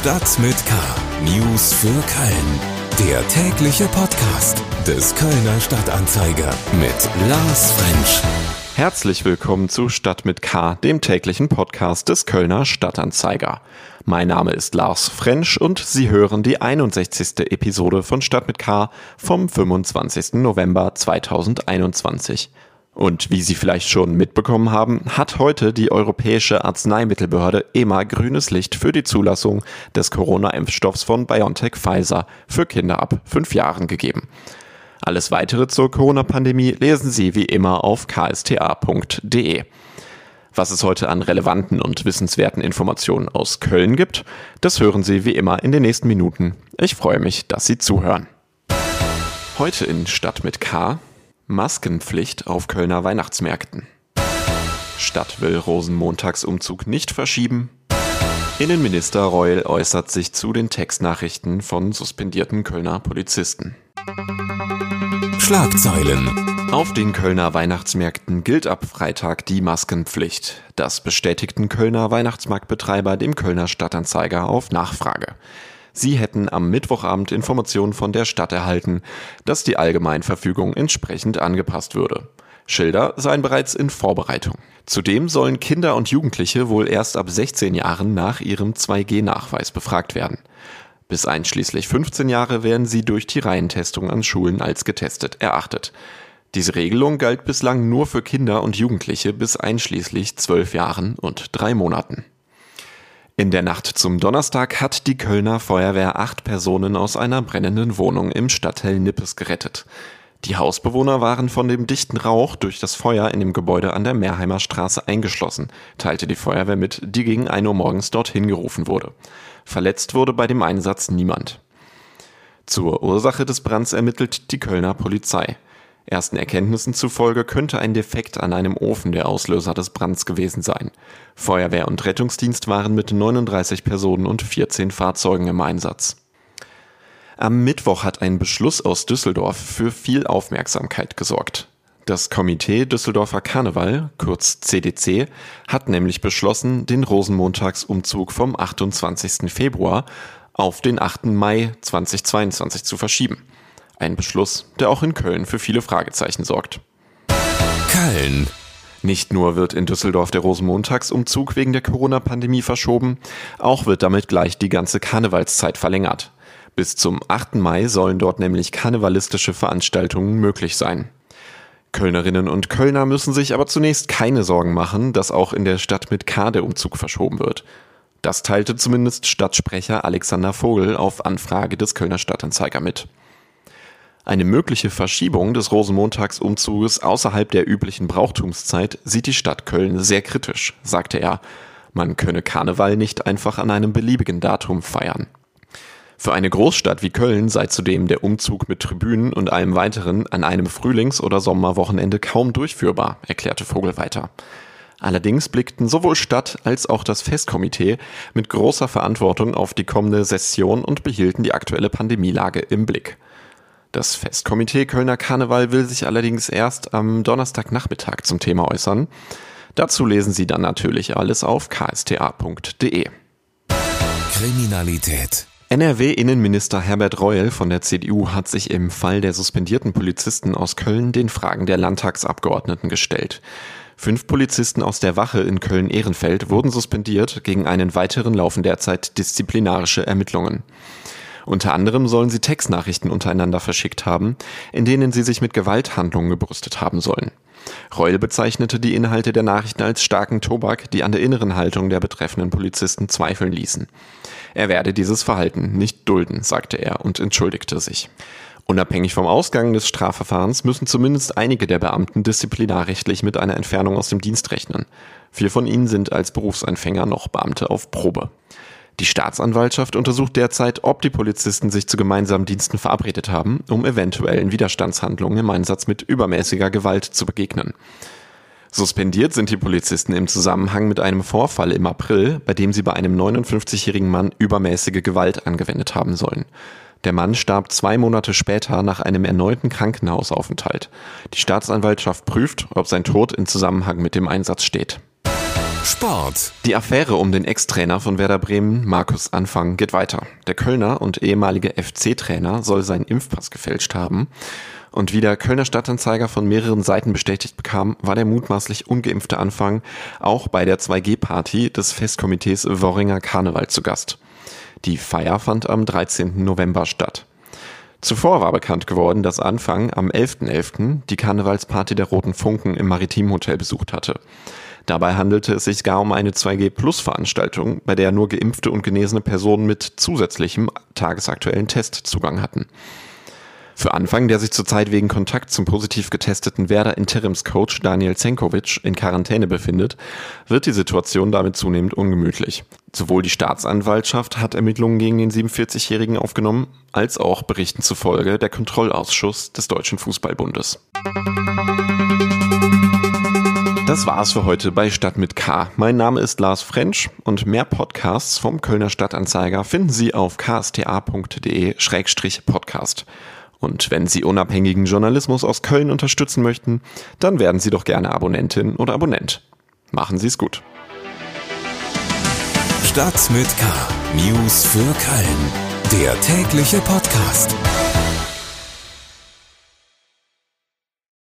Stadt mit K. News für Köln. Der tägliche Podcast des Kölner Stadtanzeiger mit Lars French. Herzlich willkommen zu Stadt mit K, dem täglichen Podcast des Kölner Stadtanzeiger. Mein Name ist Lars French und Sie hören die 61. Episode von Stadt mit K vom 25. November 2021. Und wie Sie vielleicht schon mitbekommen haben, hat heute die Europäische Arzneimittelbehörde EMA grünes Licht für die Zulassung des Corona-Impfstoffs von BioNTech Pfizer für Kinder ab fünf Jahren gegeben. Alles weitere zur Corona-Pandemie lesen Sie wie immer auf ksta.de. Was es heute an relevanten und wissenswerten Informationen aus Köln gibt, das hören Sie wie immer in den nächsten Minuten. Ich freue mich, dass Sie zuhören. Heute in Stadt mit K Maskenpflicht auf Kölner Weihnachtsmärkten. Stadt will Rosenmontagsumzug nicht verschieben. Innenminister Reul äußert sich zu den Textnachrichten von suspendierten Kölner Polizisten. Schlagzeilen. Auf den Kölner Weihnachtsmärkten gilt ab Freitag die Maskenpflicht. Das bestätigten Kölner Weihnachtsmarktbetreiber dem Kölner Stadtanzeiger auf Nachfrage. Sie hätten am Mittwochabend Informationen von der Stadt erhalten, dass die Allgemeinverfügung entsprechend angepasst würde. Schilder seien bereits in Vorbereitung. Zudem sollen Kinder und Jugendliche wohl erst ab 16 Jahren nach ihrem 2G-Nachweis befragt werden. Bis einschließlich 15 Jahre werden sie durch die Reihentestung an Schulen als getestet erachtet. Diese Regelung galt bislang nur für Kinder und Jugendliche bis einschließlich 12 Jahren und drei Monaten. In der Nacht zum Donnerstag hat die Kölner Feuerwehr acht Personen aus einer brennenden Wohnung im Stadtteil Nippes gerettet. Die Hausbewohner waren von dem dichten Rauch durch das Feuer in dem Gebäude an der Mehrheimer Straße eingeschlossen, teilte die Feuerwehr mit, die gegen 1 Uhr morgens dorthin gerufen wurde. Verletzt wurde bei dem Einsatz niemand. Zur Ursache des Brands ermittelt die Kölner Polizei. Ersten Erkenntnissen zufolge könnte ein Defekt an einem Ofen der Auslöser des Brands gewesen sein. Feuerwehr und Rettungsdienst waren mit 39 Personen und 14 Fahrzeugen im Einsatz. Am Mittwoch hat ein Beschluss aus Düsseldorf für viel Aufmerksamkeit gesorgt. Das Komitee Düsseldorfer Karneval, kurz CDC, hat nämlich beschlossen, den Rosenmontagsumzug vom 28. Februar auf den 8. Mai 2022 zu verschieben. Ein Beschluss, der auch in Köln für viele Fragezeichen sorgt. Köln. Nicht nur wird in Düsseldorf der Rosenmontagsumzug wegen der Corona-Pandemie verschoben, auch wird damit gleich die ganze Karnevalszeit verlängert. Bis zum 8. Mai sollen dort nämlich karnevalistische Veranstaltungen möglich sein. Kölnerinnen und Kölner müssen sich aber zunächst keine Sorgen machen, dass auch in der Stadt mit K der Umzug verschoben wird. Das teilte zumindest Stadtsprecher Alexander Vogel auf Anfrage des Kölner Stadtanzeiger mit. Eine mögliche Verschiebung des Rosenmontagsumzuges außerhalb der üblichen Brauchtumszeit sieht die Stadt Köln sehr kritisch, sagte er. Man könne Karneval nicht einfach an einem beliebigen Datum feiern. Für eine Großstadt wie Köln sei zudem der Umzug mit Tribünen und allem weiteren an einem Frühlings- oder Sommerwochenende kaum durchführbar, erklärte Vogel weiter. Allerdings blickten sowohl Stadt als auch das Festkomitee mit großer Verantwortung auf die kommende Session und behielten die aktuelle Pandemielage im Blick. Das Festkomitee Kölner Karneval will sich allerdings erst am Donnerstagnachmittag zum Thema äußern. Dazu lesen Sie dann natürlich alles auf ksta.de. Kriminalität. NRW-Innenminister Herbert Reul von der CDU hat sich im Fall der suspendierten Polizisten aus Köln den Fragen der Landtagsabgeordneten gestellt. Fünf Polizisten aus der Wache in Köln-Ehrenfeld wurden suspendiert, gegen einen weiteren laufen derzeit disziplinarische Ermittlungen. Unter anderem sollen sie Textnachrichten untereinander verschickt haben, in denen sie sich mit Gewalthandlungen gebrüstet haben sollen. Reul bezeichnete die Inhalte der Nachrichten als starken Tobak, die an der inneren Haltung der betreffenden Polizisten zweifeln ließen. Er werde dieses Verhalten nicht dulden, sagte er und entschuldigte sich. Unabhängig vom Ausgang des Strafverfahrens müssen zumindest einige der Beamten disziplinarrechtlich mit einer Entfernung aus dem Dienst rechnen. Vier von ihnen sind als Berufseinfänger noch Beamte auf Probe. Die Staatsanwaltschaft untersucht derzeit, ob die Polizisten sich zu gemeinsamen Diensten verabredet haben, um eventuellen Widerstandshandlungen im Einsatz mit übermäßiger Gewalt zu begegnen. Suspendiert sind die Polizisten im Zusammenhang mit einem Vorfall im April, bei dem sie bei einem 59-jährigen Mann übermäßige Gewalt angewendet haben sollen. Der Mann starb zwei Monate später nach einem erneuten Krankenhausaufenthalt. Die Staatsanwaltschaft prüft, ob sein Tod in Zusammenhang mit dem Einsatz steht. Sport. Die Affäre um den Ex-Trainer von Werder Bremen, Markus Anfang, geht weiter. Der Kölner und ehemalige FC-Trainer soll seinen Impfpass gefälscht haben. Und wie der Kölner Stadtanzeiger von mehreren Seiten bestätigt bekam, war der mutmaßlich ungeimpfte Anfang auch bei der 2G-Party des Festkomitees Worringer Karneval zu Gast. Die Feier fand am 13. November statt. Zuvor war bekannt geworden, dass Anfang am 11.11. .11. die Karnevalsparty der Roten Funken im Maritimhotel besucht hatte. Dabei handelte es sich gar um eine 2G-Plus-Veranstaltung, bei der nur geimpfte und genesene Personen mit zusätzlichem tagesaktuellen Test Zugang hatten. Für Anfang, der sich zurzeit wegen Kontakt zum positiv getesteten Werder Interimscoach Daniel Zenkovic in Quarantäne befindet, wird die Situation damit zunehmend ungemütlich. Sowohl die Staatsanwaltschaft hat Ermittlungen gegen den 47-Jährigen aufgenommen, als auch Berichten zufolge der Kontrollausschuss des Deutschen Fußballbundes. Das war's für heute bei Stadt mit K. Mein Name ist Lars Frensch und mehr Podcasts vom Kölner Stadtanzeiger finden Sie auf ksta.de-podcast. Und wenn Sie unabhängigen Journalismus aus Köln unterstützen möchten, dann werden Sie doch gerne Abonnentin oder Abonnent. Machen Sie es gut. Stadt mit K. News für Köln. Der tägliche Podcast.